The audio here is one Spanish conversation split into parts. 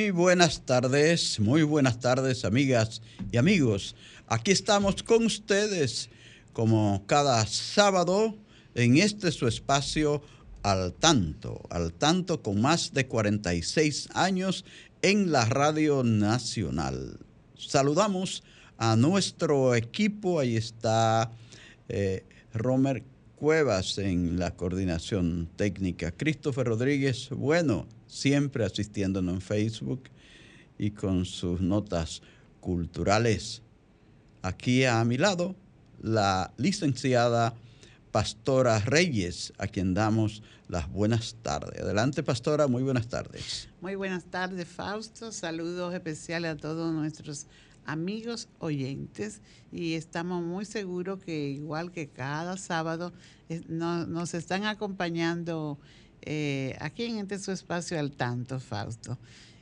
Muy buenas tardes, muy buenas tardes amigas y amigos. Aquí estamos con ustedes como cada sábado en este su espacio al tanto, al tanto con más de 46 años en la Radio Nacional. Saludamos a nuestro equipo, ahí está eh, Romer Cuevas en la coordinación técnica, Christopher Rodríguez, bueno, siempre asistiéndonos en Facebook y con sus notas culturales. Aquí a mi lado, la licenciada Pastora Reyes, a quien damos las buenas tardes. Adelante, Pastora, muy buenas tardes. Muy buenas tardes, Fausto. Saludos especiales a todos nuestros amigos oyentes y estamos muy seguros que igual que cada sábado nos están acompañando eh, aquí en este su espacio al tanto, Fausto,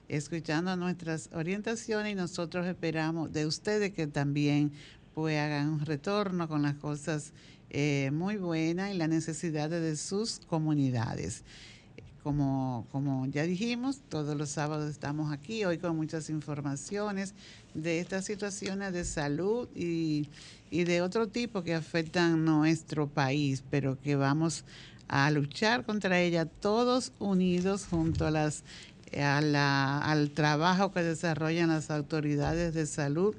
escuchando nuestras orientaciones y nosotros esperamos de ustedes que también pues hagan un retorno con las cosas eh, muy buenas y las necesidades de sus comunidades. Como, como ya dijimos, todos los sábados estamos aquí, hoy con muchas informaciones de estas situaciones de salud y, y de otro tipo que afectan nuestro país, pero que vamos a luchar contra ella todos unidos junto a las al trabajo que desarrollan las autoridades de salud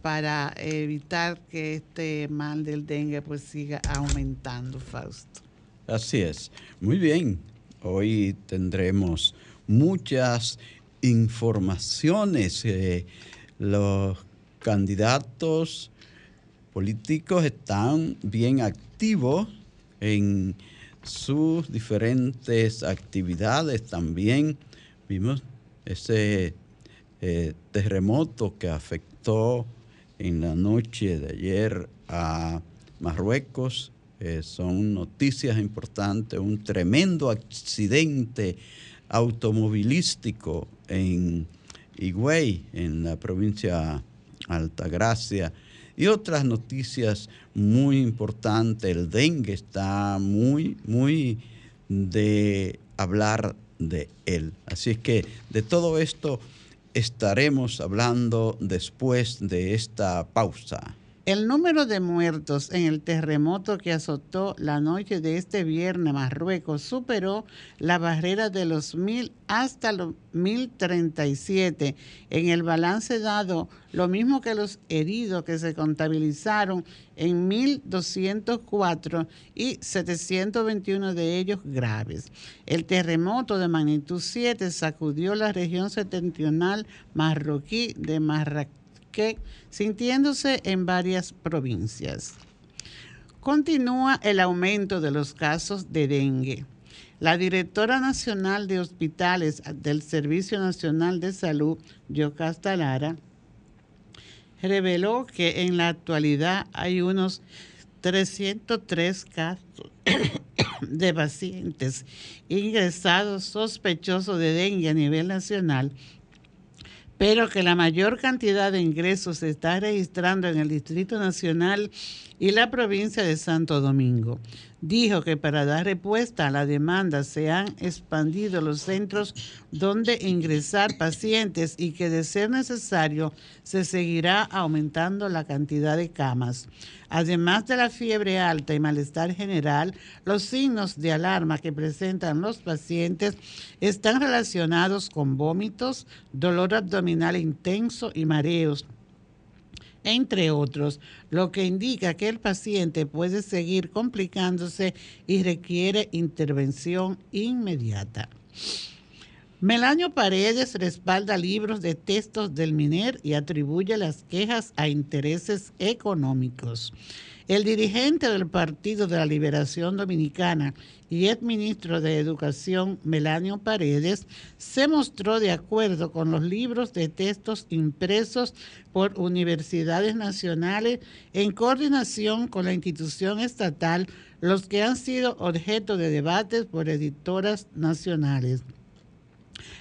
para evitar que este mal del dengue pues siga aumentando, Fausto. Así es. Muy bien. Hoy tendremos muchas informaciones. Eh, los candidatos políticos están bien activos en sus diferentes actividades también. Vimos ese eh, terremoto que afectó en la noche de ayer a Marruecos. Eh, son noticias importantes, un tremendo accidente automovilístico en Higüey, en la provincia Altagracia y otras noticias muy importantes. El dengue está muy, muy de hablar de él. Así es que de todo esto estaremos hablando después de esta pausa. El número de muertos en el terremoto que azotó la noche de este viernes Marruecos superó la barrera de los mil hasta los mil treinta y siete. En el balance dado, lo mismo que los heridos que se contabilizaron en mil doscientos cuatro y 721 de ellos graves. El terremoto de magnitud 7 sacudió la región septentrional marroquí de Marrakech sintiéndose en varias provincias. Continúa el aumento de los casos de dengue. La directora nacional de hospitales del Servicio Nacional de Salud, Yocasta Lara, reveló que en la actualidad hay unos 303 casos de pacientes ingresados sospechosos de dengue a nivel nacional pero que la mayor cantidad de ingresos se está registrando en el Distrito Nacional y la provincia de Santo Domingo. Dijo que para dar respuesta a la demanda se han expandido los centros donde ingresar pacientes y que de ser necesario se seguirá aumentando la cantidad de camas. Además de la fiebre alta y malestar general, los signos de alarma que presentan los pacientes están relacionados con vómitos, dolor abdominal intenso y mareos entre otros, lo que indica que el paciente puede seguir complicándose y requiere intervención inmediata. Melanio Paredes respalda libros de textos del MINER y atribuye las quejas a intereses económicos. El dirigente del Partido de la Liberación Dominicana y exministro de Educación, Melanio Paredes, se mostró de acuerdo con los libros de textos impresos por universidades nacionales en coordinación con la institución estatal, los que han sido objeto de debates por editoras nacionales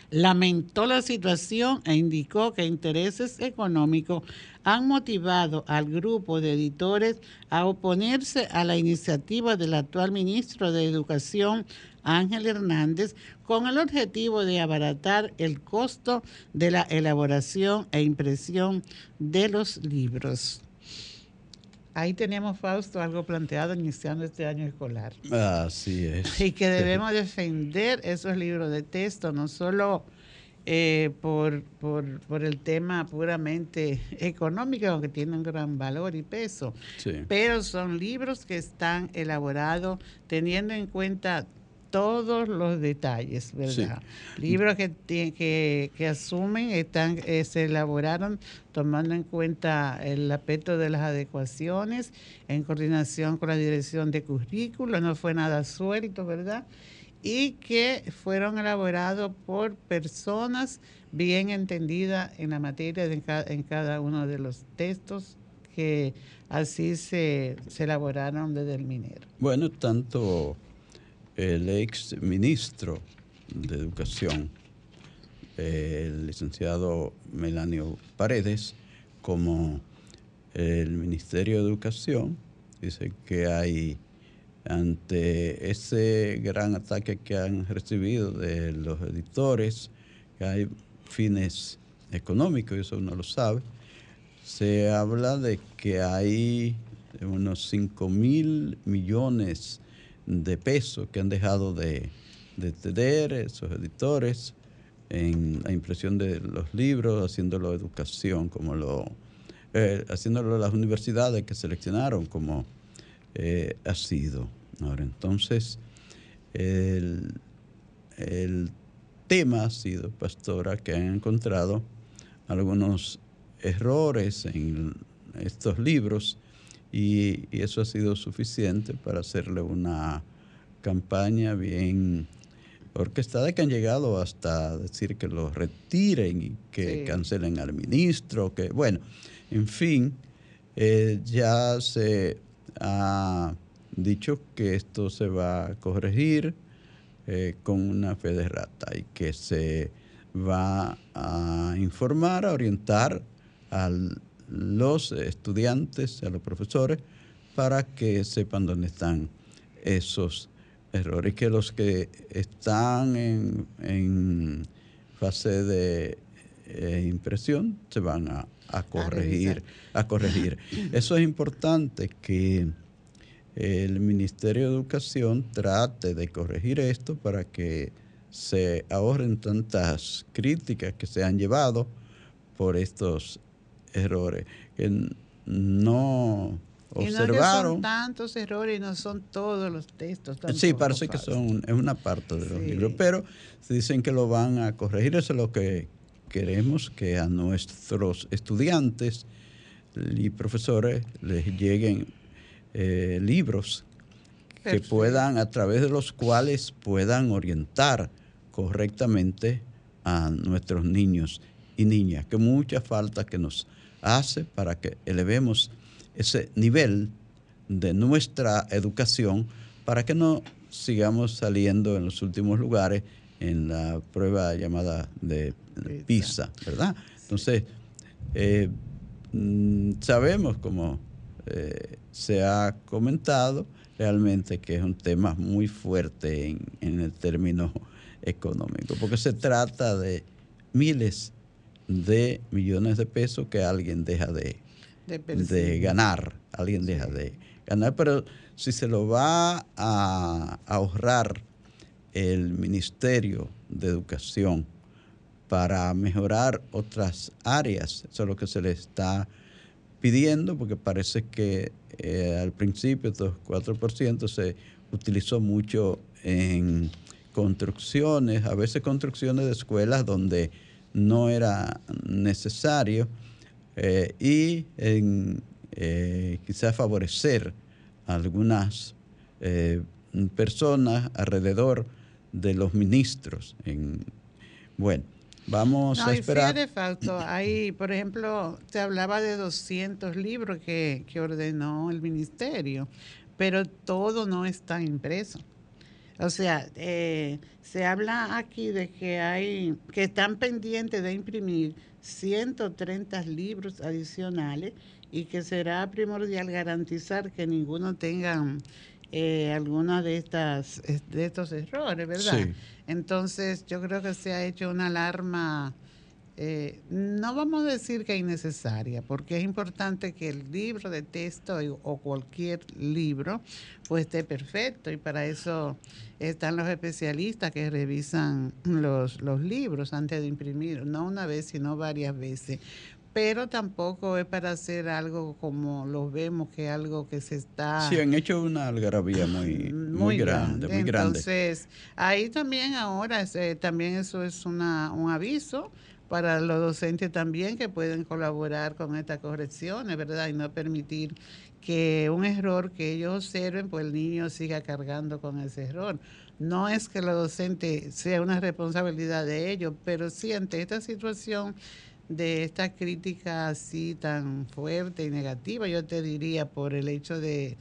lamentó la situación e indicó que intereses económicos han motivado al grupo de editores a oponerse a la iniciativa del actual ministro de Educación, Ángel Hernández, con el objetivo de abaratar el costo de la elaboración e impresión de los libros. Ahí tenemos, Fausto, algo planteado iniciando este año escolar. Así es. Y que debemos defender esos libros de texto, no solo eh, por, por, el tema puramente económico, aunque tienen gran valor y peso, pero son libros que están elaborados teniendo en cuenta todos los detalles, ¿verdad? Libros que, que, que, asumen, están, eh, se elaboraron tomando en cuenta el aspecto de las adecuaciones, en coordinación con la dirección de currículo, no fue nada suelto, ¿verdad? Y que fueron elaborados por personas bien entendidas en la materia en, en cada uno de los textos que así se, se elaboraron desde el minero. Bueno, tanto el ex ministro de Educación, el licenciado Melanio Paredes, como el Ministerio de Educación, dice que hay ante ese gran ataque que han recibido de los editores, que hay fines económicos, eso uno lo sabe, se habla de que hay unos 5 mil millones de peso que han dejado de, tener esos editores en la impresión de los libros, haciéndolo educación, como lo, eh, haciéndolo las universidades que seleccionaron como eh, ha sido. Ahora, entonces, el, el tema ha sido, pastora, que han encontrado algunos errores en estos libros y, eso ha sido suficiente para hacerle una campaña bien orquestada que han llegado hasta decir que lo retiren y que cancelen al ministro, que bueno, en fin, eh, ya se ha dicho que esto se va a corregir eh, con una fe de rata y que se va a informar, a orientar al los estudiantes, a los profesores, para que sepan dónde están esos errores. Que los que están en, fase de eh, impresión se van a, corregir, a corregir. Eso es importante que el Ministerio de Educación trate de corregir esto para que se ahorren tantas críticas que se han llevado por estos errores que no observaron. no son tantos errores, no son todos los textos. Sí, parece que son, es una parte de los libros, pero dicen que lo van a corregir. Eso es lo que queremos que a nuestros estudiantes y profesores les lleguen eh, libros que puedan, a través de los cuales puedan orientar correctamente a nuestros niños y niñas, que mucha falta que nos hace para que elevemos ese nivel de nuestra educación para que no sigamos saliendo en los últimos lugares en la prueba llamada de PISA, ¿verdad? Entonces, eh, mm, sabemos, como eh, se ha comentado, realmente que es un tema muy fuerte en, en el término económico, porque se trata de miles de millones de pesos que alguien deja de, de, ganar, alguien deja de ganar, pero si se lo va a ahorrar el Ministerio de Educación para mejorar otras áreas, eso es lo que se le está pidiendo, porque parece que eh, al principio estos 4% se utilizó mucho en construcciones, a veces construcciones de escuelas donde no era necesario eh, y en eh, quizás favorecer a algunas personas alrededor de los ministros. En, bueno, Vamos a esperar. de falto. Hay, por ejemplo, se hablaba de 200 libros que, ordenó el ministerio, pero todo no está impreso. O sea, eh, se habla aquí de que hay, que están pendientes de imprimir 130 libros adicionales y que será primordial garantizar que ninguno tenga eh, alguna de estas de estos errores, ¿verdad? Sí. Entonces, yo creo que se ha hecho una alarma, eh, no vamos a decir que innecesaria, porque es importante que el libro de texto o cualquier libro pues esté perfecto y para eso están los especialistas que revisan los, los libros antes de imprimir, no una vez, sino varias veces pero tampoco es para hacer algo como lo vemos, que es algo que se está... Sí, han hecho una algarabía muy, muy, grande, muy grande. Entonces, ahí también ahora, eh, también eso es una, un aviso para los docentes también que pueden colaborar con estas correcciones, ¿verdad? Y no permitir que un error que ellos observen, pues el niño siga cargando con ese error. No es que los docentes sea una responsabilidad de ellos, pero sí ante esta situación de esta crítica así tan fuerte y negativa, yo te diría, por el hecho de,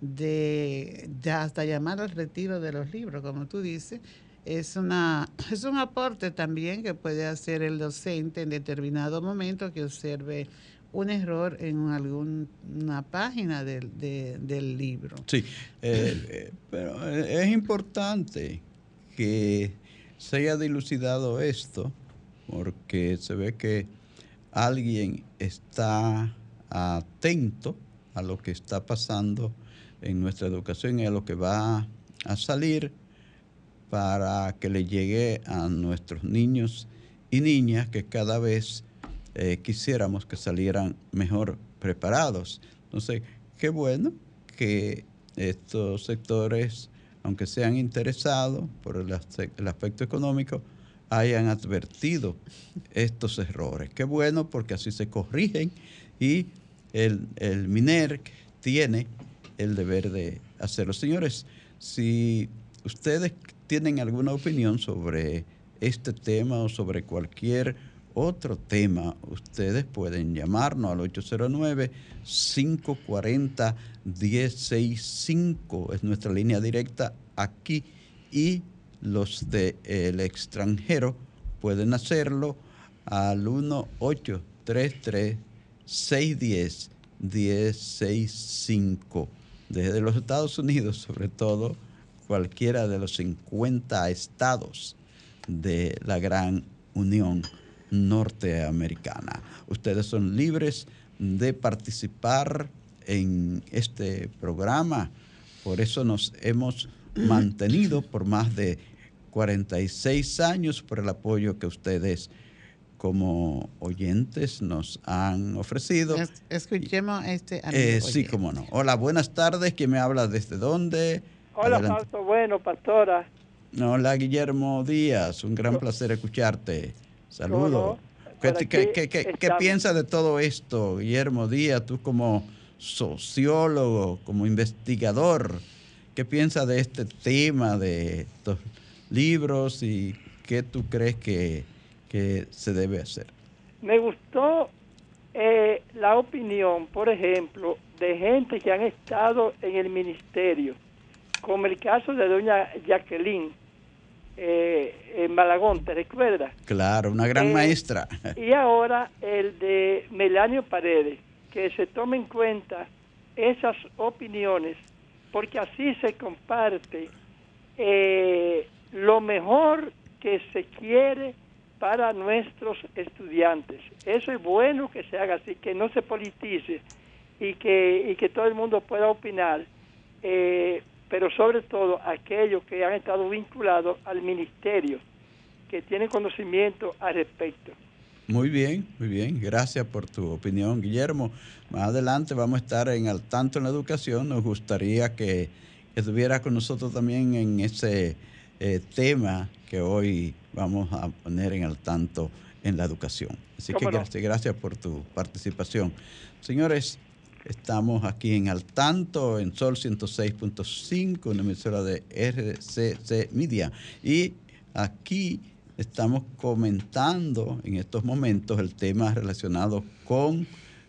de, hasta llamar al retiro de los libros, como tú dices, es, una, es un aporte también que puede hacer el docente en determinado momento que observe un error en alguna página del, del libro. Sí, eh, eh, pero es importante que se haya dilucidado esto porque se ve que alguien está atento a lo que está pasando en nuestra educación y a lo que va a salir para que le llegue a nuestros niños y niñas que cada vez eh, quisiéramos que salieran mejor preparados. Entonces, qué bueno que estos sectores, aunque sean interesados por el aspecto económico, hayan advertido estos errores. Qué bueno porque así se corrigen y el, el MINER tiene el deber de hacerlo. Señores, si ustedes tienen alguna opinión sobre este tema o sobre cualquier otro tema, ustedes pueden llamarnos al 809-540-165, es nuestra línea directa aquí y los del extranjero pueden hacerlo al 1-833-610-1065. Desde los Estados Unidos, sobre todo, cualquiera de los 50 estados de la gran Unión Norteamericana. Ustedes son libres de participar en este programa. Por eso nos hemos mantenido por más de 46 años por el apoyo que ustedes como oyentes nos han ofrecido. escuchemos este eh, Sí, cómo no. Hola, buenas tardes. ¿Quién me habla desde dónde? Hola, Fausto. Bueno, pastora. Hola, Guillermo Díaz. Un gran placer escucharte. Saludos. ¿Qué, qué piensas de todo esto, Guillermo Díaz? Tú como sociólogo, como investigador, ¿qué piensas de este tema, de estos libros y qué tú crees que, se debe hacer. Me gustó eh, la opinión, por ejemplo, de gente que han estado en el ministerio, como el caso de doña Jacqueline eh, en Malagón, ¿te recuerdas? Claro, una gran eh, maestra. Y ahora el de Melanio Paredes, que se tome en cuenta esas opiniones, porque así se comparte eh, lo mejor que se quiere para nuestros estudiantes. Eso es bueno que se haga así, que no se politice y que, y que todo el mundo pueda opinar, eh, pero sobre todo aquellos que han estado vinculados al ministerio, que tienen conocimiento al respecto. Muy bien, muy bien. Gracias por tu opinión, Guillermo. Más adelante vamos a estar en al tanto en la educación. Nos gustaría que estuviera con nosotros también en ese eh, tema que hoy vamos a poner en al tanto en la educación. Así que gracias, gracias por tu participación. Señores, estamos aquí en al tanto en Sol 106.5, una emisora de RCC Media. Y aquí estamos comentando en estos momentos el tema relacionado con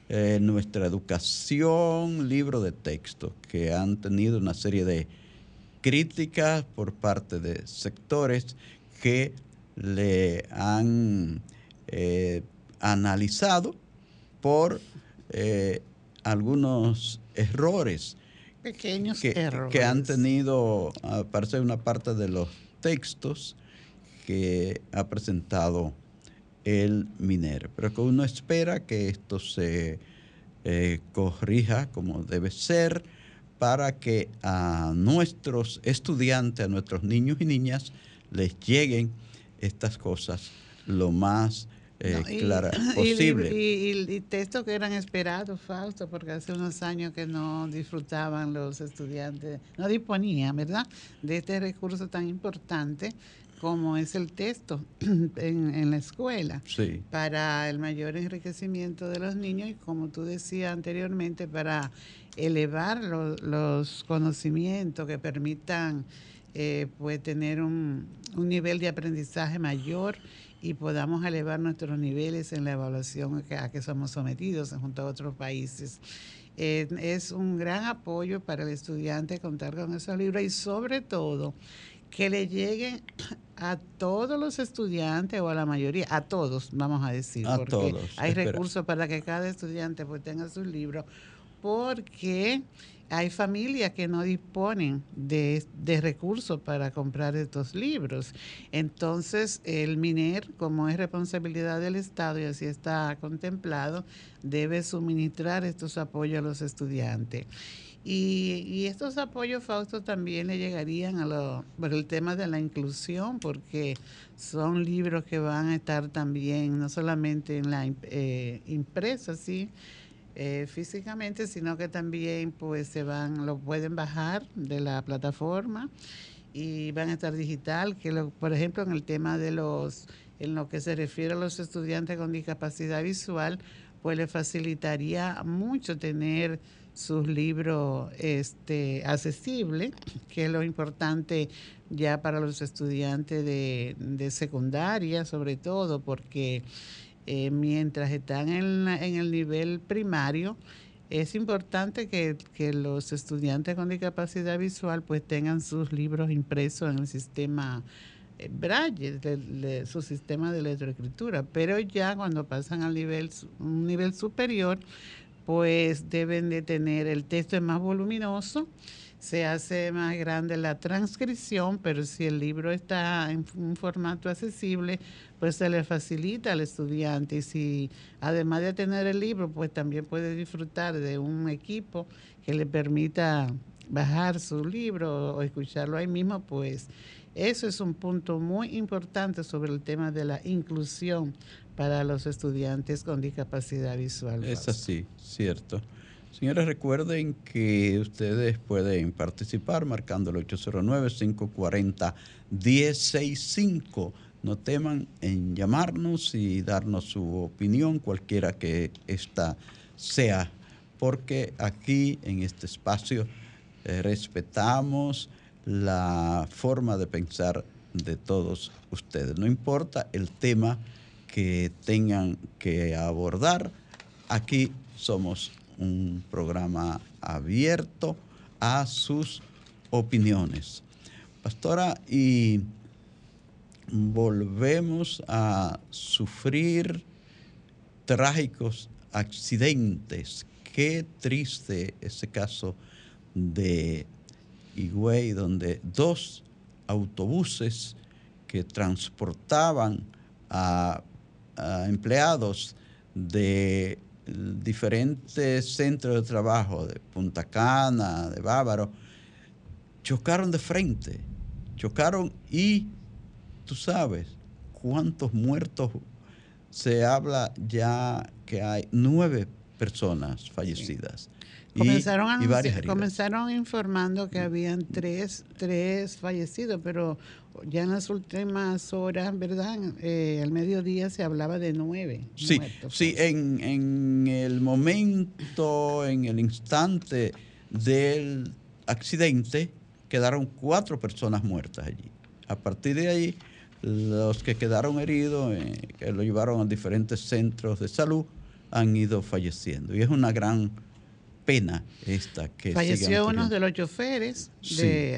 eh, nuestra educación, libro de texto, que han tenido una serie de críticas por parte de sectores que le han eh, analizado por eh, algunos errores. Pequeños que, errores. Que han tenido, aparte de una parte de los textos, que ha presentado el minero. Pero que uno espera que esto se eh, corrija como debe ser para que a nuestros estudiantes, a nuestros niños y niñas, les lleguen estas cosas lo más eh, clara posible. Y, y, textos que eran esperados, Fausto, porque hace unos años que no disfrutaban los estudiantes, no disponían, ¿verdad?, de este recurso tan importante como es el texto en, la escuela, para el mayor enriquecimiento de los niños y como tú decías anteriormente, para elevar los conocimientos que permitan eh, pues tener un, nivel de aprendizaje mayor y podamos elevar nuestros niveles en la evaluación a que somos sometidos junto a otros países. Eh, es un gran apoyo para el estudiante contar con esos libros y sobre todo que le lleguen a todos los estudiantes o a la mayoría, a todos, vamos a decir, a porque todos, hay recursos para que cada estudiante pues tenga sus libros, porque hay familias que no disponen de, de, recursos para comprar estos libros. Entonces, el MINER, como es responsabilidad del Estado y así está contemplado, debe suministrar estos apoyos a los estudiantes. Y, estos apoyos, Fausto, también le llegarían a lo, por el tema de la inclusión, porque son libros que van a estar también, no solamente en la eh, impresa, sí, eh, físicamente, sino que también pues se van, lo pueden bajar de la plataforma y van a estar digital, que por ejemplo en el tema de los, en lo que se refiere a los estudiantes con discapacidad visual, pues le facilitaría mucho tener sus libros este, accesibles, que es lo importante ya para los estudiantes de, de secundaria, sobre todo, porque eh, mientras están en, en, el nivel primario, es importante que, que, los estudiantes con discapacidad visual pues tengan sus libros impresos en el sistema eh, Braille, su sistema de letroescritura, pero ya cuando pasan al nivel, un nivel superior, pues deben de tener, el texto más voluminoso, se hace más grande la transcripción, pero si el libro está en un formato accesible, pues se le facilita al estudiante. Y si además de tener el libro, pues también puede disfrutar de un equipo que le permita bajar su libro o escucharlo ahí mismo, pues eso es un punto muy importante sobre el tema de la inclusión para los estudiantes con discapacidad visual. Es así, cierto. Señores, recuerden que ustedes pueden participar marcando el 809-540-1065. No teman en llamarnos y darnos su opinión, cualquiera que ésta sea, porque aquí en este espacio eh, respetamos la forma de pensar de todos ustedes. No importa el tema que tengan que abordar. Aquí somos un programa abierto a sus opiniones. Pastora, y volvemos a sufrir trágicos accidentes. Qué triste ese caso de Higüey, donde dos autobuses que transportaban a empleados de diferentes centros de trabajo, de Punta Cana, de Bávaro, chocaron de frente, chocaron y tú sabes cuántos muertos se habla ya que hay nueve personas fallecidas. Comenzaron, comenzaron informando que habían tres, tres fallecidos, pero ya en las últimas horas, ¿verdad? Eh, al mediodía se hablaba de nueve. Sí, sí en, en el momento, en el instante del accidente, quedaron cuatro personas muertas allí. A partir de ahí, los que quedaron heridos, eh, que lo llevaron a diferentes centros de salud, han ido falleciendo. Y es una gran pena esta que falleció uno de los choferes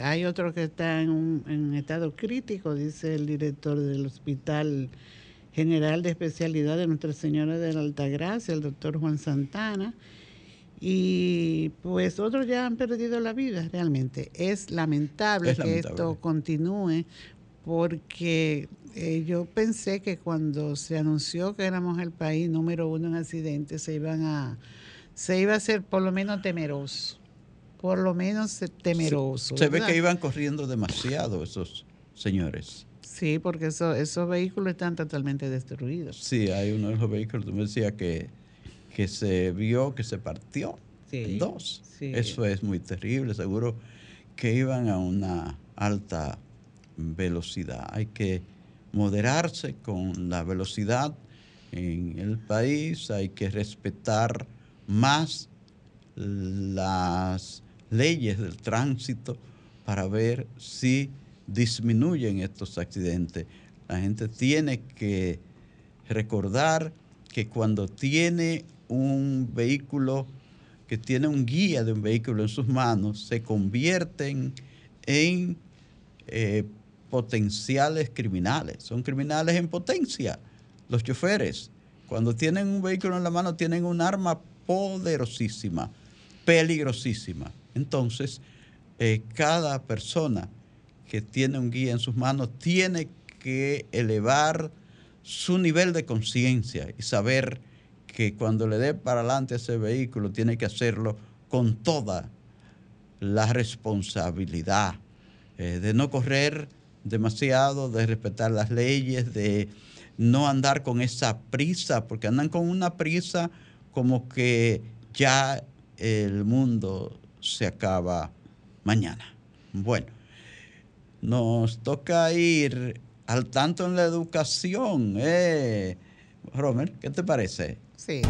hay otro que está en, en estado crítico dice el director del hospital general de especialidad de Nuestra Señora de la Altagracia el doctor Juan Santana. Y pues otros ya han perdido la vida realmente. Es lamentable, que esto continúe porque eh, yo pensé que cuando se anunció que éramos el país número uno en accidentes se iban a se iba a ser por lo menos temeroso, por lo menos temeroso. Se, ve que iban corriendo demasiado esos señores. Sí, porque eso, esos vehículos están totalmente destruidos. Sí, hay uno de los vehículos, tú me decías que, que se vio que se partió en dos. Eso es muy terrible, seguro que iban a una alta velocidad. Hay que moderarse con la velocidad en el país, hay que respetar más las leyes del tránsito para ver si disminuyen estos accidentes. La gente tiene que recordar que cuando tiene un vehículo, que tiene un guía de un vehículo en sus manos, se convierten en eh, potenciales criminales. Son criminales en potencia. Los choferes, cuando tienen un vehículo en la mano, tienen un arma poderosísima, peligrosísima. Entonces, eh, cada persona que tiene un guía en sus manos tiene que elevar su nivel de conciencia y saber que cuando le dé para adelante ese vehículo tiene que hacerlo con toda la responsabilidad eh, de no correr demasiado, de respetar las leyes, de no andar con esa prisa, porque andan con una prisa como que ya el mundo se acaba mañana. Bueno, nos toca ir al tanto en la educación. Eh. Romer, ¿qué te parece? Sí,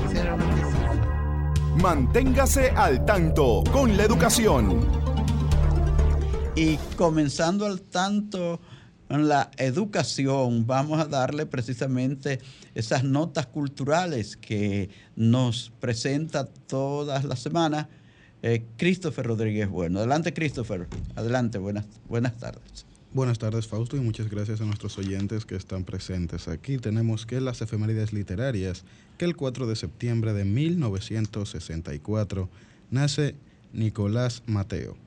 Manténgase al tanto con la educación. Y comenzando al tanto en la educación, vamos a darle precisamente esas notas culturales que nos presenta todas las semanas eh, Christopher Rodríguez Bueno. Adelante, Christopher. Adelante, buenas, buenas tardes. Buenas tardes, Fausto, y muchas gracias a nuestros oyentes que están presentes. Aquí tenemos que las efemérides literarias, que el 4 de septiembre de 1964 nace Nicolás Mateo,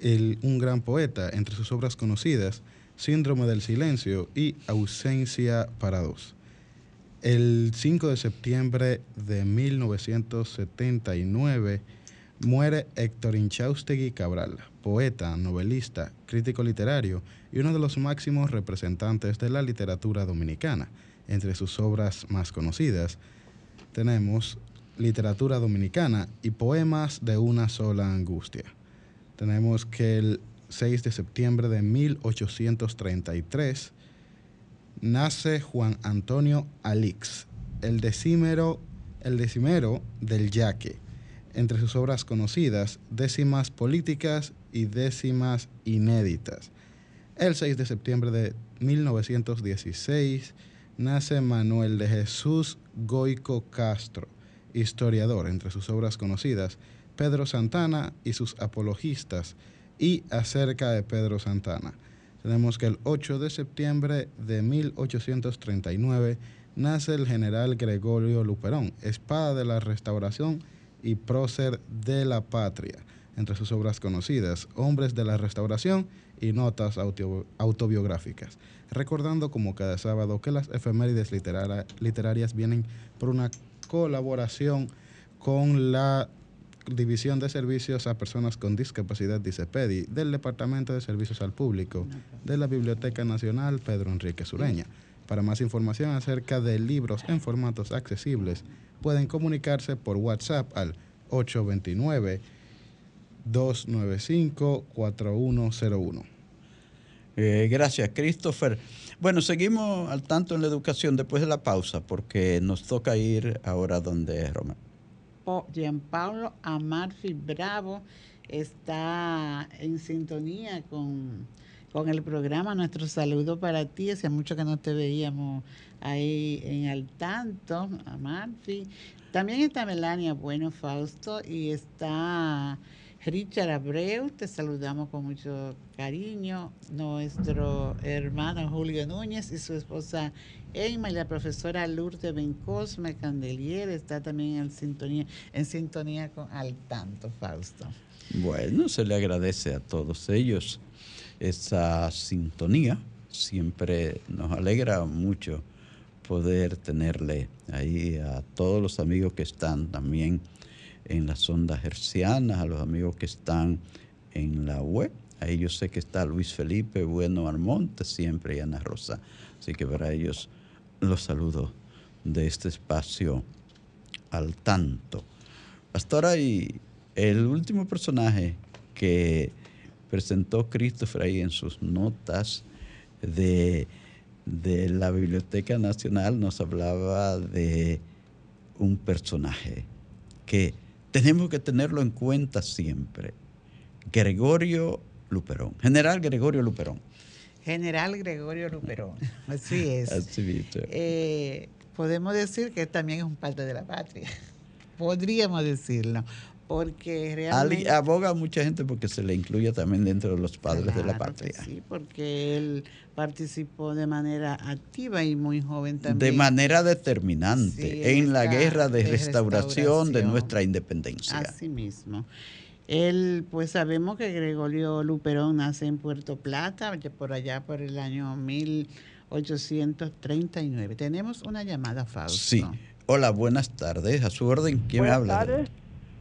un gran poeta, entre sus obras conocidas, Síndrome del Silencio y Ausencia para dos. El 5 de septiembre de 1979 muere Héctor Inchaustegui Cabral, poeta, novelista, crítico literario y uno de los máximos representantes de la literatura dominicana. Entre sus obras más conocidas tenemos Literatura Dominicana y Poemas de una sola angustia. Tenemos que el 6 de septiembre de 1833 nace Juan Antonio Alix, el decimero, el decimero del yaque. Entre sus obras conocidas, décimas políticas y décimas inéditas. El 6 de septiembre de 1916 nace Manuel de Jesús Goico Castro, historiador. Entre sus obras conocidas, Pedro Santana y sus apologistas, y acerca de Pedro Santana. Tenemos que el 8 de septiembre de 1839 nace el general Gregorio Luperón, espada de la restauración y prócer de la patria. Entre sus obras conocidas, Hombres de la Restauración y Notas autobiográficas. Recordando como cada sábado que las efemérides literarias vienen por una colaboración con la División de Servicios a Personas con Discapacidad, dice PEDI, del Departamento de Servicios al Público de la Biblioteca Nacional Pedro Enrique Sureña. Para más información acerca de libros en formatos accesibles, pueden comunicarse por WhatsApp al 829-295-4101. Eh, gracias, Christopher. Bueno, seguimos al tanto en la educación después de la pausa, porque nos toca ir ahora donde Roma. Oh, Gianpaolo Amarfi Bravo está en sintonía con, con el programa. Nuestro saludo para ti. Hacía mucho que no te veíamos ahí en al tanto, Amarfi. También está Melania Bueno Fausto y está Richard Abreu, te saludamos con mucho cariño, nuestro hermano Julio Núñez y su esposa Emma y la profesora Lourdes Bencosme Candelier está también en sintonía, en sintonía con Al Tanto, Fausto. Bueno, se le agradece a todos ellos esa sintonía. Siempre nos alegra mucho poder tenerle ahí a todos los amigos que están también en las ondas hercianas, a los amigos que están en la web. Ahí yo sé que está Luis Felipe Bueno Armonte siempre y Ana Rosa. Así que para ellos los saludo de este espacio al tanto. Pastora, y el último personaje que presentó Christopher ahí en sus notas de, de la Biblioteca Nacional nos hablaba de un personaje que tenemos que tenerlo en cuenta siempre. Gregorio Luperón, General Gregorio Luperón. General Gregorio Luperón, así es. Así eh, podemos decir que también es un padre de la patria, podríamos decirlo, porque realmente... Aboga mucha gente porque se le incluye también dentro de los padres de la patria. Sí, porque él participó de manera activa y muy joven también. De manera determinante en la guerra de, restauración, de nuestra independencia. Así mismo. Él, pues sabemos que Gregorio Luperón nace en Puerto Plata, por allá por el año 1839. Tenemos una llamada, Fausto. Sí. Hola, buenas tardes. A su orden, ¿quién me habla? Tardes.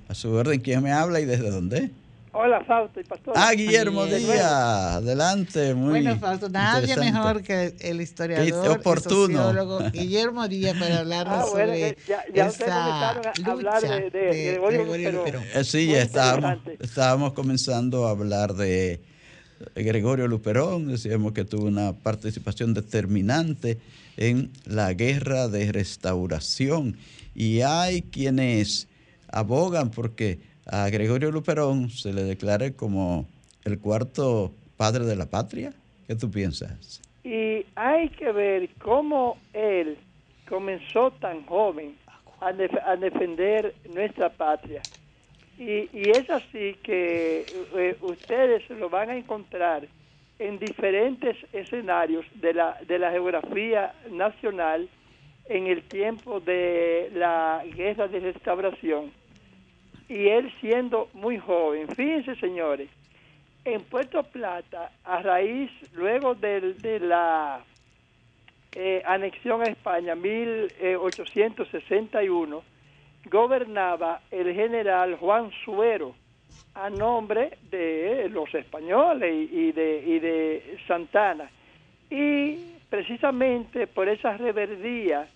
A su orden, ¿quién me habla y desde dónde? Hola, Fausto y Pastor. Ah, Guillermo Díaz, adelante. Muy bueno, Fausto, nadie mejor que el historiador oportuno. sociólogo Guillermo Díaz para hablarnos ah, bueno, sobre ya, ya esa a hablar de, de, de Gregorio Luperón. Eh, sí, ya estábamos, estábamos comenzando a hablar de Gregorio Luperón. Decíamos que tuvo una participación determinante en la guerra de restauración. Y hay quienes abogan porque a Gregorio Luperón se le declare como el cuarto padre de la patria? ¿Qué tú piensas? Y hay que ver cómo él comenzó tan joven a, defender nuestra patria. Y, es así que eh, ustedes lo van a encontrar en diferentes escenarios de la, de la geografía nacional en el tiempo de la guerra de restauración y él siendo muy joven. Fíjense, señores, en Puerto Plata, a raíz, luego de, de la eh, anexión a España, 1861, gobernaba el general Juan Suero a nombre de los españoles y, de, y de Santana. Y precisamente por esa reverdía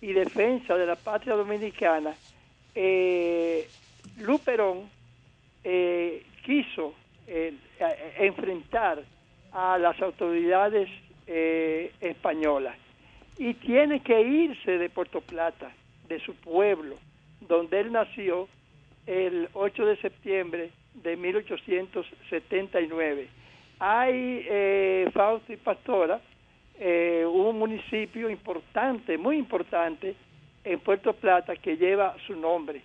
y defensa de la patria dominicana, eh, Luperón eh, quiso eh, enfrentar a las autoridades eh, españolas y tiene que irse de Puerto Plata, de su pueblo, donde él nació el 8 de septiembre de 1879. Hay, Fausto y Pastora, un municipio importante, muy importante, en Puerto Plata que lleva su nombre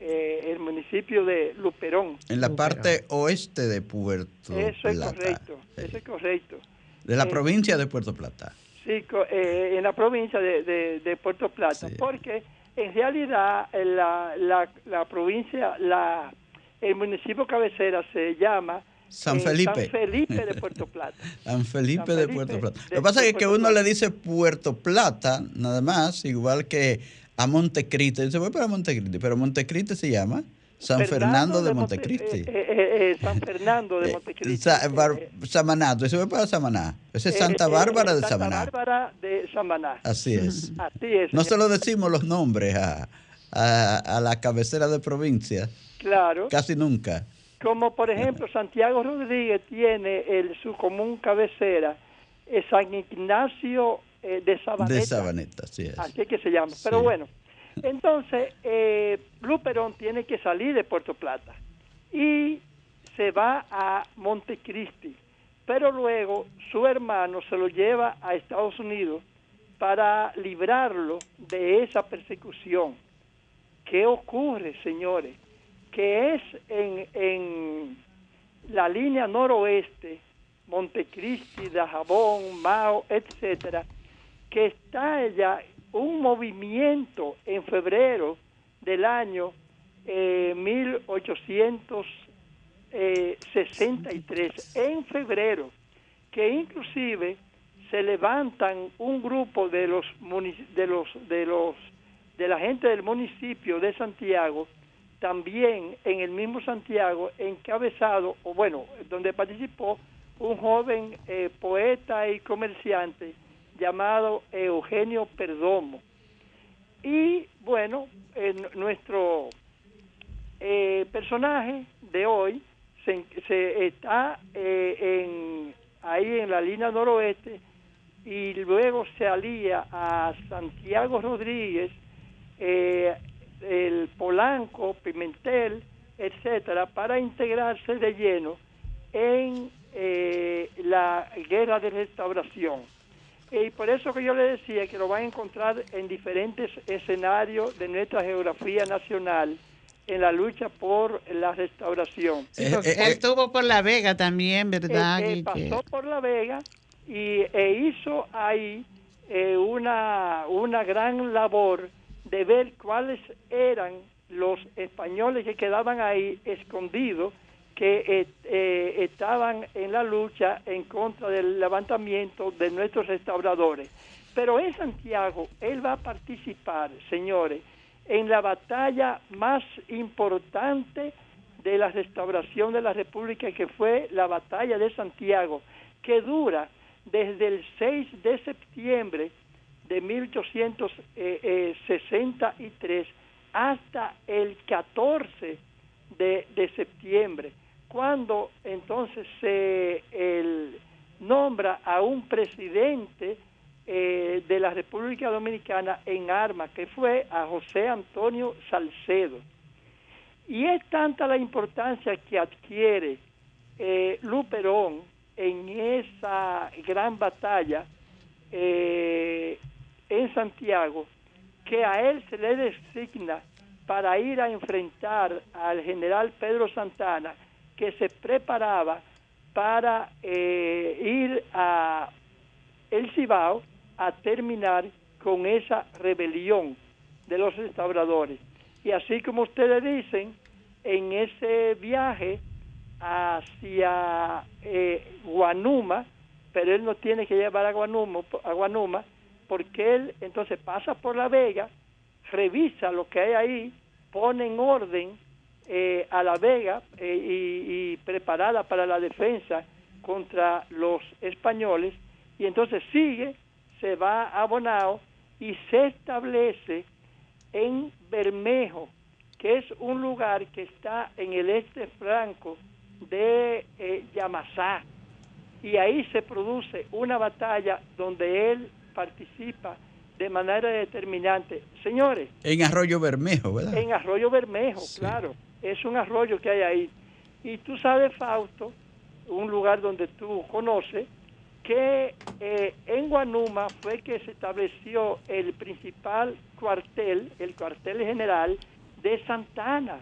eh, el municipio de Luperón. En la parte oeste de Puerto Plata. Eso es correcto, eso es correcto. De la eh, provincia de Puerto Plata. Sí, eh, en la provincia de, Puerto Plata, porque en realidad la, la, la, provincia, la, el municipio cabecera se llama San Felipe. San Felipe de Puerto Plata. San Felipe de Puerto Plata. Lo que pasa es que uno le dice Puerto Plata, nada más, igual que a Montecristi. Dice, voy para Montecristi, pero Montecristi se llama San Fernando, de, Montecristi. Eh, eh, San Fernando de Montecristi. Samaná, eso es para Samaná. Ese es Santa Bárbara de Samaná. Santa Bárbara de Samaná. Así es. Así es. No se lo decimos los nombres a, a, la cabecera de provincia. Claro. Casi nunca. Como por ejemplo Santiago Rodríguez tiene el, su común cabecera, es San Ignacio de Sabaneta. De Sabaneta, así es. Así que se llama. Pero bueno, entonces, eh, Luperón tiene que salir de Puerto Plata y se va a Montecristi, pero luego su hermano se lo lleva a Estados Unidos para librarlo de esa persecución. ¿Qué ocurre, señores? Que es en, en la línea noroeste, Montecristi, Dajabón, Mao, etcétera, que está ella un movimiento en febrero del año 1863, eh, en febrero, que inclusive se levantan un grupo de los de los de los de la gente del municipio de Santiago, también en el mismo Santiago, encabezado, o bueno, donde participó un joven eh, poeta y comerciante llamado Eugenio Perdomo. Y bueno, nuestro eh, personaje de hoy se, está eh, en, ahí en la línea noroeste y luego se alía a Santiago Rodríguez, eh, el Polanco, Pimentel, etcétera, para integrarse de lleno en la guerra de restauración. Y por eso que yo le decía que lo van a encontrar en diferentes escenarios de nuestra geografía nacional en la lucha por la restauración. Eh, eh, él estuvo por La Vega también, ¿verdad? Eh, pasó por La Vega y e hizo ahí una, una gran labor de ver cuáles eran los españoles que quedaban ahí escondidos que eh, eh, estaban en la lucha en contra del levantamiento de nuestros restauradores. Pero en Santiago él va a participar, señores, en la batalla más importante de la restauración de la República, que fue la batalla de Santiago, que dura desde el 6 de septiembre de 1863 hasta el 14 de, septiembre cuando entonces se nombra a un presidente eh, de la República Dominicana en armas, que fue a José Antonio Salcedo. Y es tanta la importancia que adquiere eh, Luperón en esa gran batalla eh, en Santiago, que a él se le designa para ir a enfrentar al general Pedro Santana, que se preparaba para eh, ir a el Cibao a terminar con esa rebelión de los restauradores. Y así como ustedes dicen, en ese viaje hacia eh, Guanuma, pero él no tiene que llevar a Guanuma, a Guanuma, porque él entonces pasa por La Vega, revisa lo que hay ahí, pone en orden eh, a La Vega eh, y, preparada para la defensa contra los españoles y entonces sigue, se va a Bonao y se establece en Bermejo, que es un lugar que está en el este franco de eh, Yamasá. Y ahí se produce una batalla donde él participa de manera determinante. Señores. En Arroyo Bermejo, ¿verdad? En Arroyo Bermejo, claro es un arroyo que hay ahí. Y tú sabes, Fausto, un lugar donde tú conoces, que eh, en Guanuma fue que se estableció el principal cuartel, el cuartel general de Santana,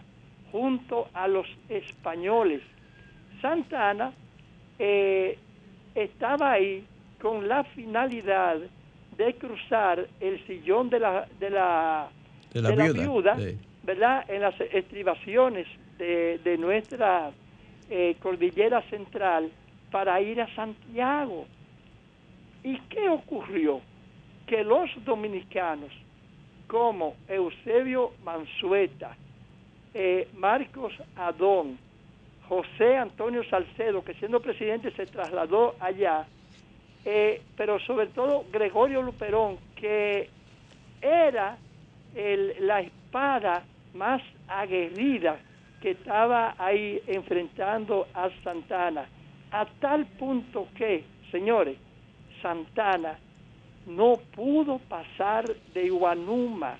junto a los españoles. Santana eh, estaba ahí con la finalidad de cruzar el sillón de la, de la, de la, viuda, ¿verdad? En las estribaciones de, nuestra eh, cordillera central para ir a Santiago. ¿Y qué ocurrió? Que los dominicanos, como Eusebio Mansueta, eh, Marcos Adón, José Antonio Salcedo, que siendo presidente se trasladó allá, eh, pero sobre todo Gregorio Luperón, que era la espada más aguerrida que estaba ahí enfrentando a Santana, a tal punto que, señores, Santana no pudo pasar de Iguanuma.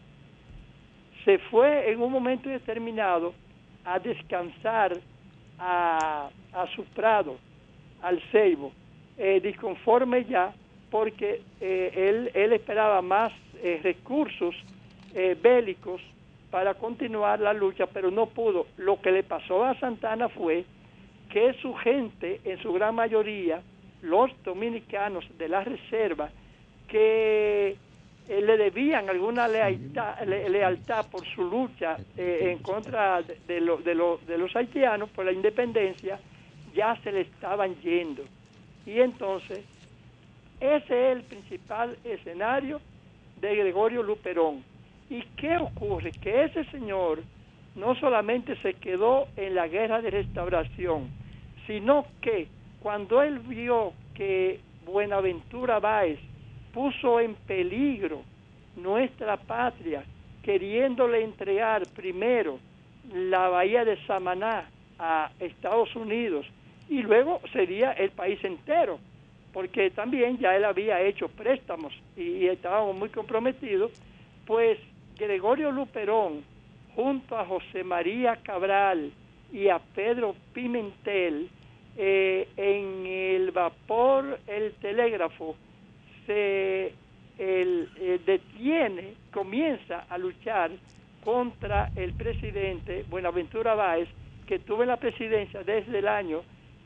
Se fue en un momento determinado a descansar a, su prado, al ceibo, eh, disconforme ya porque eh, él, él, esperaba más eh, recursos bélicos para continuar la lucha, pero no pudo. Lo que le pasó a Santana fue que su gente, en su gran mayoría, los dominicanos de la reserva, que eh, le debían alguna lealtad, lealtad por su lucha eh, en contra de, de, de los haitianos por la independencia, ya se le estaban yendo. Y entonces, ese es el principal escenario de Gregorio Luperón. ¿Y qué ocurre? Que ese señor no solamente se quedó en la guerra de restauración, sino que cuando él vio que Buenaventura Báez puso en peligro nuestra patria, queriéndole entregar primero la bahía de Samaná a Estados Unidos y luego sería el país entero, porque también ya él había hecho préstamos y, estábamos muy comprometidos, pues Gregorio Luperón, junto a José María Cabral y a Pedro Pimentel, eh, en el vapor, el telégrafo, se eh, detiene, comienza a luchar contra el presidente Buenaventura Báez, que tuvo la presidencia desde el año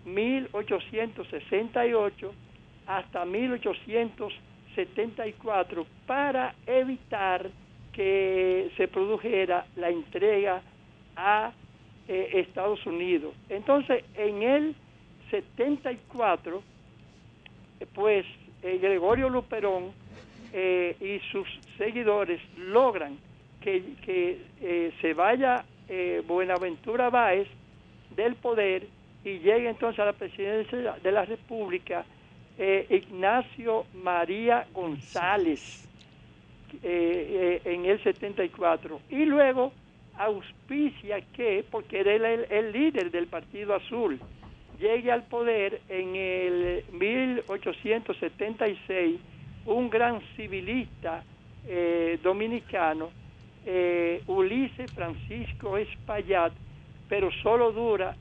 1868 hasta 1874 para evitar que se produjera la entrega a eh, Estados Unidos. Entonces, en el 74, pues eh, Gregorio Luperón eh, y sus seguidores logran que, que se vaya Buenaventura Báez del poder y llegue entonces a la presidencia de la República Ignacio María González eh, eh, en el 74 y luego auspicia que, porque era el, líder del Partido Azul, llegue al poder en el 1876 un gran civilista eh, dominicano, Ulises Francisco Espaillat, pero solo dura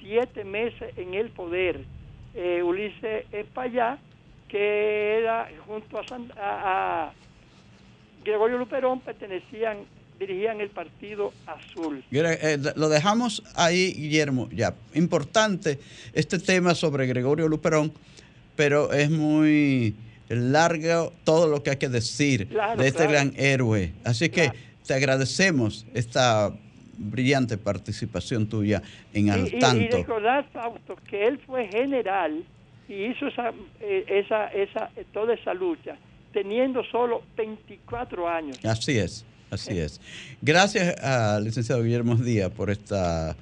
siete meses en el poder. Ulises Espaillat, que era junto a, a Gregorio Luperón pertenecían, dirigían el Partido Azul. Eh, lo dejamos ahí, Guillermo, ya. Importante este tema sobre Gregorio Luperón, pero es muy largo todo lo que hay que decir de este gran héroe. Así que te agradecemos esta brillante participación tuya en Al Tanto. Y, recordar, Fausto, que él fue general y hizo esa, eh, esa, esa, toda esa lucha teniendo solo 24 años. Así es, así es. Gracias al licenciado Guillermo Díaz por estas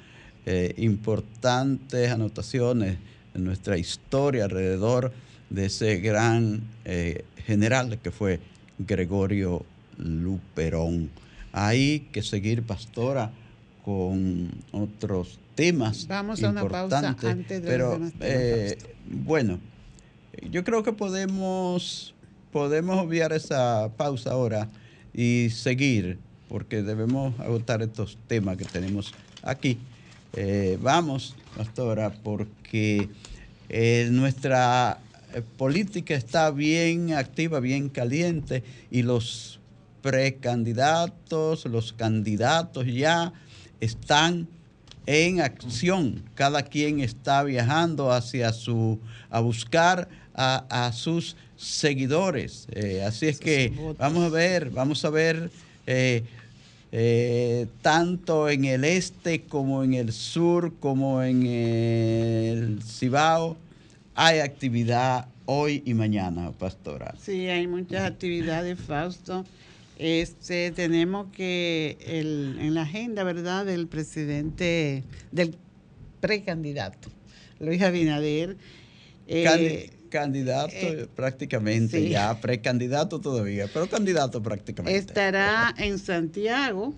eh, importantes anotaciones en nuestra historia alrededor de ese gran eh, general que fue Gregorio Luperón. Hay que seguir, pastora, con otros temas. Vamos a una pausa antes de pero, eh, bueno, yo creo que podemos podemos obviar esa pausa ahora y seguir, porque debemos agotar estos temas que tenemos aquí. Eh, vamos, pastora, porque eh, nuestra política está bien activa, bien caliente y los precandidatos, los candidatos ya están en acción. Cada quien está viajando hacia su, a buscar a, sus seguidores. Eh, así es que vamos a ver, vamos a ver eh, eh, tanto en el este como en el sur, como en el Cibao, hay actividad hoy y mañana, pastora. Sí, hay muchas actividades, Fausto. Este, tenemos que el, en la agenda, ¿verdad?, del presidente, del precandidato, Luis Abinader. Eh, candidato eh, prácticamente, ya precandidato todavía, pero candidato prácticamente. Estará en Santiago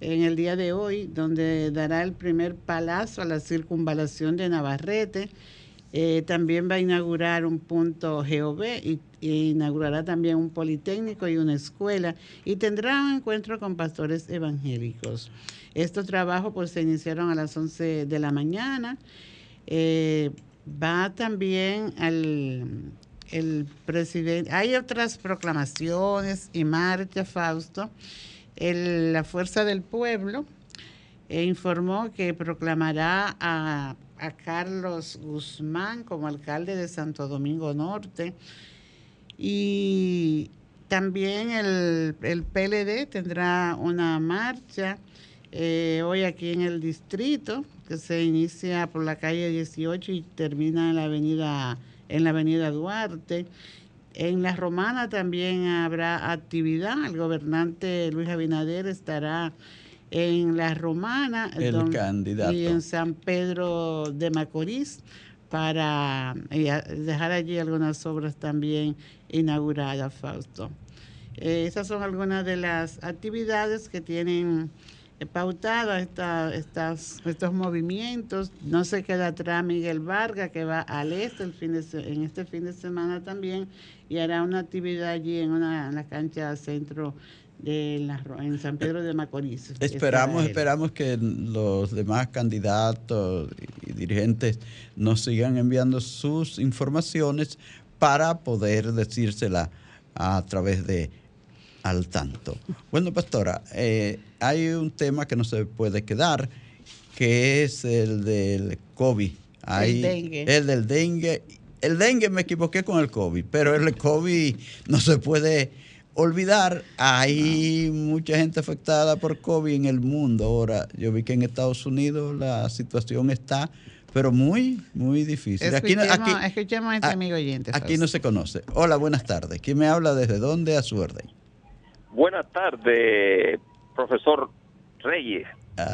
en el día de hoy, donde dará el primer palazo a la circunvalación de Navarrete. Eh, también va a inaugurar un punto GOV y, inaugurará también un politécnico y una escuela y tendrá un encuentro con pastores evangélicos. Estos trabajos pues se iniciaron a las 11 de la mañana. Eh, va también al el presidente. Hay otras proclamaciones y marcha, Fausto. la Fuerza del Pueblo eh, informó que proclamará a, Carlos Guzmán como alcalde de Santo Domingo Norte. Y también el, el PLD tendrá una marcha eh, hoy aquí en el distrito, que se inicia por la calle 18 y termina en la avenida, en la avenida Duarte. En la Romana también habrá actividad. El gobernante Luis Abinader estará en la Romana el candidato. y en San Pedro de Macorís para dejar allí algunas obras también inauguradas, Fausto. Eh, esas son algunas de las actividades que tienen pautada esta, estas, estos movimientos. No se queda atrás Miguel Vargas, que va al este el fin de, en este fin de semana también y hará una actividad allí en, una, en la cancha centro de la, en San Pedro de Macorís. Esperamos, esperamos que los demás candidatos y dirigentes nos sigan enviando sus informaciones para poder decírsela a través de al tanto. Bueno, pastora, eh, hay un tema que no se puede quedar, que es el del COVID. el dengue. El del dengue. El dengue me equivoqué con el COVID, pero el COVID no se puede olvidar. Hay mucha gente afectada por COVID en el mundo. Ahora, yo vi que en Estados Unidos la situación está pero muy, muy difícil. Escuchemos, aquí, escuchemos a este amigo oyente. Aquí no se conoce. Hola, buenas tardes. ¿Quién me habla desde dónde a su orden? Buenas tardes, profesor Reyes.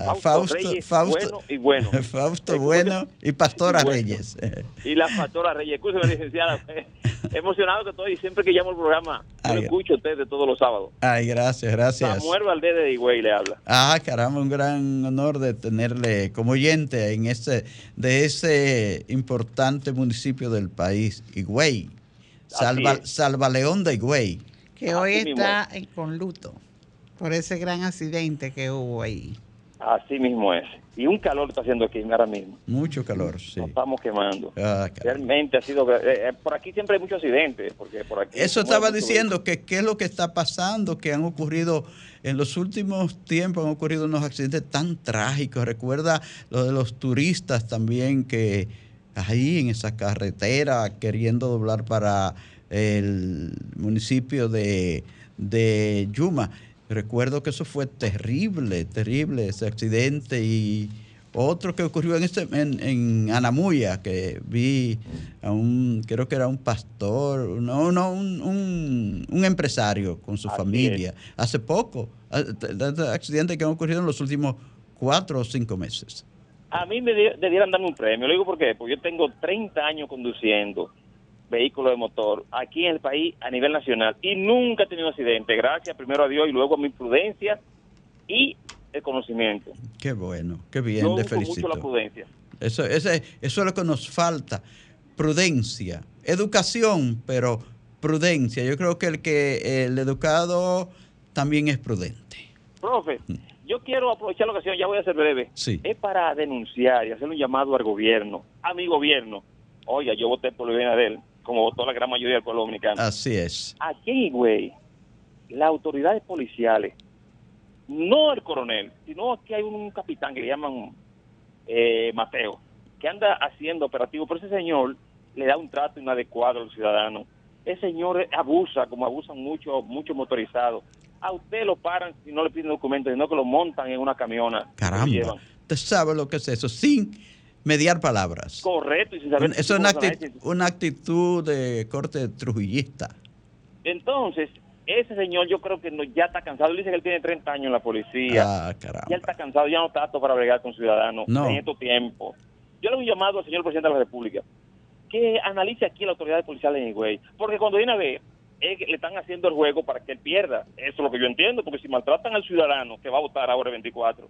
Ah, Fausto, bueno y bueno. Fausto bueno y Pastora Reyes. Y la Pastora Reyes. Escúcheme, licenciada. Emocionado que estoy siempre que llamo el programa. Yo lo escucho a usted de todos los sábados. Ay, gracias, gracias. Samuel Valdés de Higüey le habla. Ah, caramba, un gran honor de tenerle como oyente en ese, de ese importante municipio del país, Higüey. Salva, Salva León de Higüey que hoy está con luto por ese gran accidente que hubo ahí. Así mismo es. Y un calor está haciendo aquí ahora mismo. Mucho calor, sí. Nos estamos quemando. Ah, Realmente ha sido... Eh, eh, por aquí siempre hay muchos accidentes. Porque por aquí Eso estaba diciendo, que qué es lo que está pasando, que han ocurrido... En los últimos tiempos han ocurrido unos accidentes tan trágicos. Recuerda lo de los turistas también que ahí en esa carretera queriendo doblar para el municipio de, Yuma. Recuerdo que eso fue terrible, terrible ese accidente y otro que ocurrió en, este, en, Anamuya, que vi a un, creo que era un pastor, no, no, un, un, empresario con su familia, hace poco, accidentes que han ocurrido en los últimos cuatro o cinco meses. A mí me debieran darme un premio, lo digo porque pues yo tengo 30 años conduciendo vehículo de motor aquí en el país a nivel nacional y nunca he tenido accidente, gracias primero a Dios y luego a mi prudencia y el conocimiento. Qué bueno, qué bien, de felicito. mucho la prudencia. Eso, ese, eso es lo que nos falta, prudencia, educación, pero prudencia. Yo creo que el que el educado también es prudente. Profe, mm. yo quiero aprovechar la ocasión, ya voy a ser breve. Sí. Es para denunciar y hacer un llamado al gobierno, a mi gobierno. Oiga, yo voté por Luis Abinader como votó la gran mayoría del pueblo dominicano. Así es. Aquí, güey, las autoridades policiales, no el coronel, sino aquí hay un capitán que le llaman eh, Mateo, que anda haciendo operativo, pero ese señor le da un trato inadecuado a los ciudadanos. Ese señor abusa, como abusan muchos muchos motorizados. A usted lo paran si no le piden documentos, sino que lo montan en una camiona. Caramba. Usted sabe lo que es eso. Sin mediar palabras. Correcto. Y sin saber Eso es una actitud, una actitud de corte trujillista. Entonces, ese señor yo creo que no, ya está cansado. Él dice que él tiene 30 años en la policía. Ah, caramba. Ya está cansado, ya no está apto para bregar con ciudadanos No. en estos tiempos. Yo le un llamado al señor presidente de la República que analice aquí la autoridad policial en Higüey. Porque cuando viene a ver, es que le están haciendo el juego para que él pierda. Eso es lo que yo entiendo, porque si maltratan al ciudadano que va a votar ahora el 24,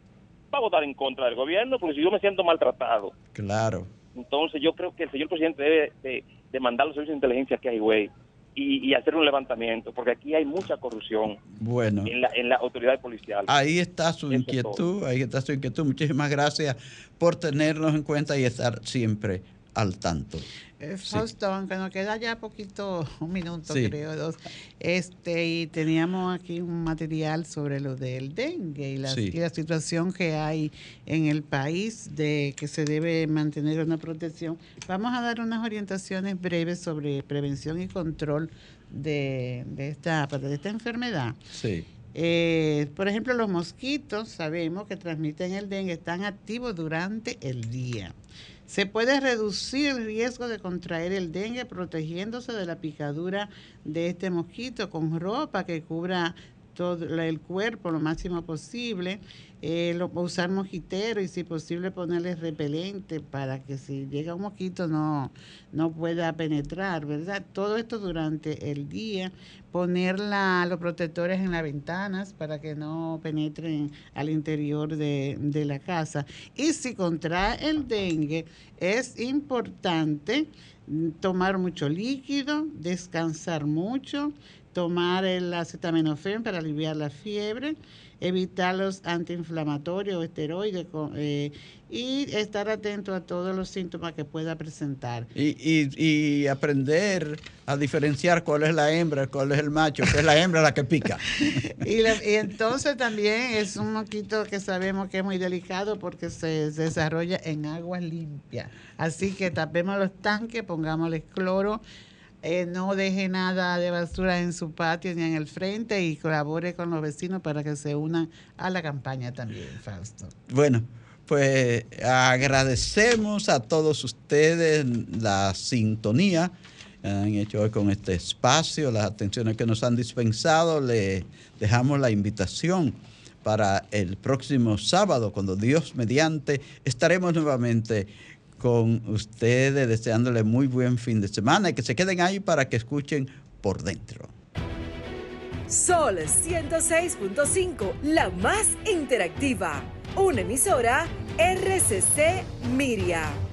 va a votar en contra del gobierno, porque si yo me siento maltratado, Claro. entonces yo creo que el señor presidente debe de, de mandar los servicios de inteligencia aquí a Higüey y, y hacer un levantamiento, porque aquí hay mucha corrupción Bueno. en la, en la autoridad policial. Ahí está su Eso es inquietud, ahí está su inquietud. Muchísimas gracias por tenernos en cuenta y estar siempre al tanto. Eh, Sí. Fausto, aunque nos queda ya poquito, un minuto Sí. creo, dos, este, y teníamos aquí un material sobre lo del dengue y la, Sí. y la situación que hay en el país de que se debe mantener una protección. Vamos a dar unas orientaciones breves sobre prevención y control de, de esta, de esta enfermedad. Sí. Eh, por ejemplo, los mosquitos, sabemos que transmiten el dengue, están activos durante el día. Se puede reducir el riesgo de contraer el dengue protegiéndose de la picadura de este mosquito con ropa que cubra todo el cuerpo lo máximo posible, eh, usar mosquitero y si posible ponerle repelente para que si llega un mosquito no, no pueda penetrar, ¿verdad? Todo esto durante el día, poner la- los protectores en las ventanas para que no penetren al interior de, de la casa. Y si contrae el dengue, es importante mm, tomar mucho líquido, descansar mucho, tomar el acetaminofén para aliviar la fiebre, evitar los antiinflamatorios o esteroides eh, y estar atento a todos los síntomas que pueda presentar. Y, y, y aprender a diferenciar cuál es la hembra, cuál es el macho, que es la hembra la que pica. Y, la- y entonces también es un mosquito que sabemos que es muy delicado porque se, se desarrolla en aguas limpias. Así que tapemos los tanques, pongámosle cloro, eh, no deje nada de basura en su patio ni en el frente y colabore con los vecinos para que se unan a la campaña también, Fausto. Bueno, pues agradecemos a todos ustedes la sintonía que han hecho hoy con este espacio, las atenciones que nos han dispensado. Le dejamos la invitación para el próximo sábado, cuando Dios mediante, estaremos nuevamente con ustedes, deseándoles muy buen fin de semana y que se queden ahí para que escuchen por dentro. Sol 106.5, la más interactiva. Una emisora RCC Miria.